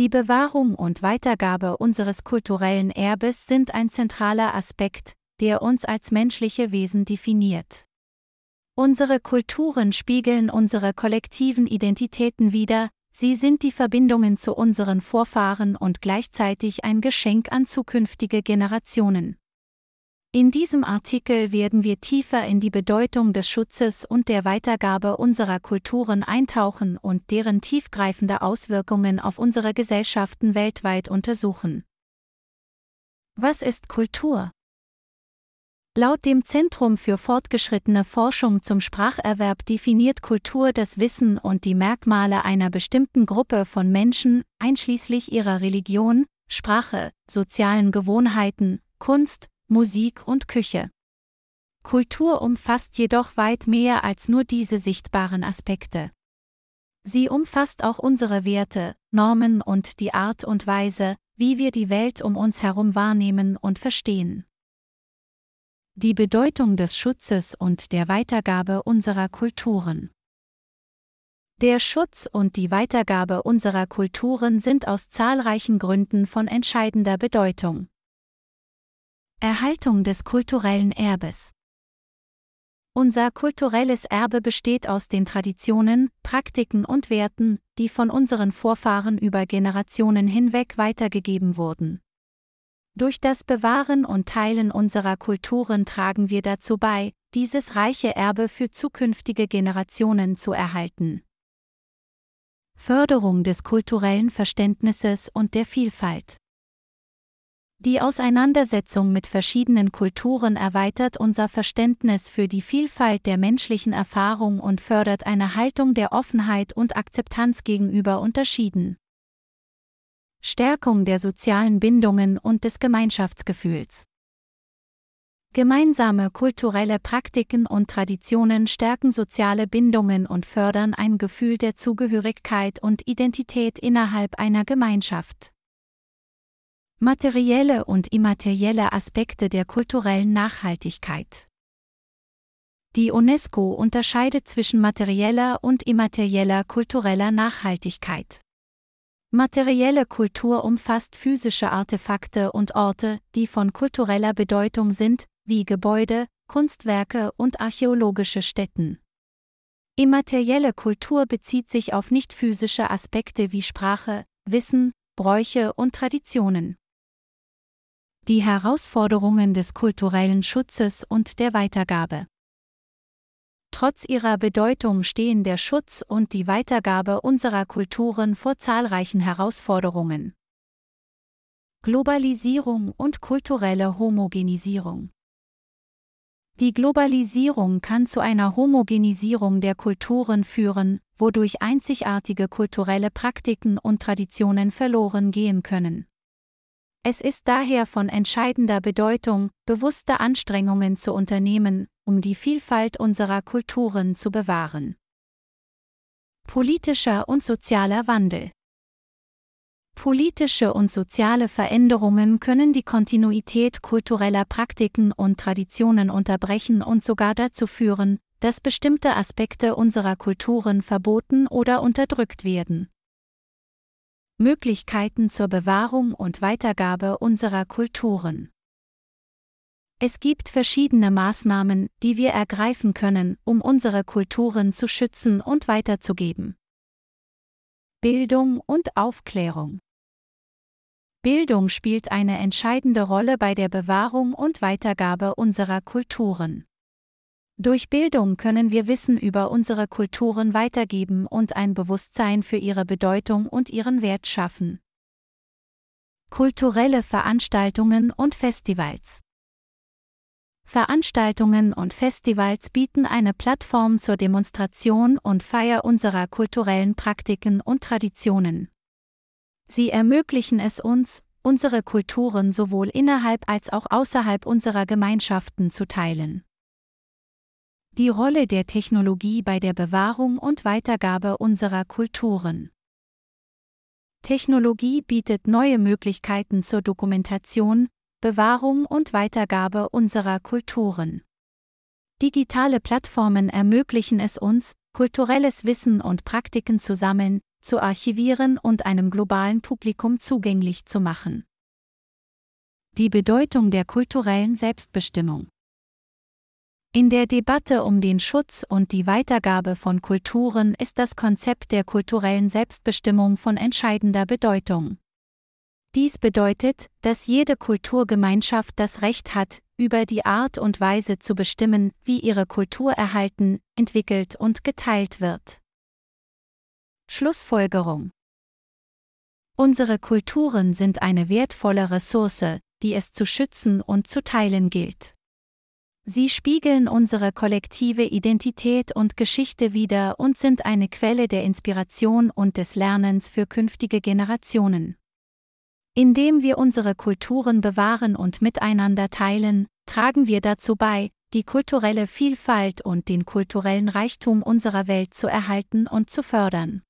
Die Bewahrung und Weitergabe unseres kulturellen Erbes sind ein zentraler Aspekt, der uns als menschliche Wesen definiert. Unsere Kulturen spiegeln unsere kollektiven Identitäten wider, sie sind die Verbindungen zu unseren Vorfahren und gleichzeitig ein Geschenk an zukünftige Generationen. In diesem Artikel werden wir tiefer in die Bedeutung des Schutzes und der Weitergabe unserer Kulturen eintauchen und deren tiefgreifende Auswirkungen auf unsere Gesellschaften weltweit untersuchen. Was ist Kultur? Laut dem Zentrum für fortgeschrittene Forschung zum Spracherwerb definiert Kultur das Wissen und die Merkmale einer bestimmten Gruppe von Menschen, einschließlich ihrer Religion, Sprache, sozialen Gewohnheiten, Kunst, Musik und Küche. Kultur umfasst jedoch weit mehr als nur diese sichtbaren Aspekte. Sie umfasst auch unsere Werte, Normen und die Art und Weise, wie wir die Welt um uns herum wahrnehmen und verstehen. Die Bedeutung des Schutzes und der Weitergabe unserer Kulturen. Der Schutz und die Weitergabe unserer Kulturen sind aus zahlreichen Gründen von entscheidender Bedeutung. Erhaltung des kulturellen Erbes. Unser kulturelles Erbe besteht aus den Traditionen, Praktiken und Werten, die von unseren Vorfahren über Generationen hinweg weitergegeben wurden. Durch das Bewahren und Teilen unserer Kulturen tragen wir dazu bei, dieses reiche Erbe für zukünftige Generationen zu erhalten. Förderung des kulturellen Verständnisses und der Vielfalt. Die Auseinandersetzung mit verschiedenen Kulturen erweitert unser Verständnis für die Vielfalt der menschlichen Erfahrung und fördert eine Haltung der Offenheit und Akzeptanz gegenüber Unterschieden. Stärkung der sozialen Bindungen und des Gemeinschaftsgefühls. Gemeinsame kulturelle Praktiken und Traditionen stärken soziale Bindungen und fördern ein Gefühl der Zugehörigkeit und Identität innerhalb einer Gemeinschaft. Materielle und immaterielle Aspekte der kulturellen Nachhaltigkeit. Die UNESCO unterscheidet zwischen materieller und immaterieller kultureller Nachhaltigkeit. Materielle Kultur umfasst physische Artefakte und Orte, die von kultureller Bedeutung sind, wie Gebäude, Kunstwerke und archäologische Stätten. Immaterielle Kultur bezieht sich auf nicht physische Aspekte wie Sprache, Wissen, Bräuche und Traditionen die Herausforderungen des kulturellen Schutzes und der Weitergabe. Trotz ihrer Bedeutung stehen der Schutz und die Weitergabe unserer Kulturen vor zahlreichen Herausforderungen. Globalisierung und kulturelle Homogenisierung. Die Globalisierung kann zu einer Homogenisierung der Kulturen führen, wodurch einzigartige kulturelle Praktiken und Traditionen verloren gehen können. Es ist daher von entscheidender Bedeutung, bewusste Anstrengungen zu unternehmen, um die Vielfalt unserer Kulturen zu bewahren. Politischer und sozialer Wandel Politische und soziale Veränderungen können die Kontinuität kultureller Praktiken und Traditionen unterbrechen und sogar dazu führen, dass bestimmte Aspekte unserer Kulturen verboten oder unterdrückt werden. Möglichkeiten zur Bewahrung und Weitergabe unserer Kulturen. Es gibt verschiedene Maßnahmen, die wir ergreifen können, um unsere Kulturen zu schützen und weiterzugeben. Bildung und Aufklärung. Bildung spielt eine entscheidende Rolle bei der Bewahrung und Weitergabe unserer Kulturen. Durch Bildung können wir Wissen über unsere Kulturen weitergeben und ein Bewusstsein für ihre Bedeutung und ihren Wert schaffen. Kulturelle Veranstaltungen und Festivals Veranstaltungen und Festivals bieten eine Plattform zur Demonstration und Feier unserer kulturellen Praktiken und Traditionen. Sie ermöglichen es uns, unsere Kulturen sowohl innerhalb als auch außerhalb unserer Gemeinschaften zu teilen. Die Rolle der Technologie bei der Bewahrung und Weitergabe unserer Kulturen. Technologie bietet neue Möglichkeiten zur Dokumentation, Bewahrung und Weitergabe unserer Kulturen. Digitale Plattformen ermöglichen es uns, kulturelles Wissen und Praktiken zu sammeln, zu archivieren und einem globalen Publikum zugänglich zu machen. Die Bedeutung der kulturellen Selbstbestimmung in der Debatte um den Schutz und die Weitergabe von Kulturen ist das Konzept der kulturellen Selbstbestimmung von entscheidender Bedeutung. Dies bedeutet, dass jede Kulturgemeinschaft das Recht hat, über die Art und Weise zu bestimmen, wie ihre Kultur erhalten, entwickelt und geteilt wird. Schlussfolgerung Unsere Kulturen sind eine wertvolle Ressource, die es zu schützen und zu teilen gilt. Sie spiegeln unsere kollektive Identität und Geschichte wider und sind eine Quelle der Inspiration und des Lernens für künftige Generationen. Indem wir unsere Kulturen bewahren und miteinander teilen, tragen wir dazu bei, die kulturelle Vielfalt und den kulturellen Reichtum unserer Welt zu erhalten und zu fördern.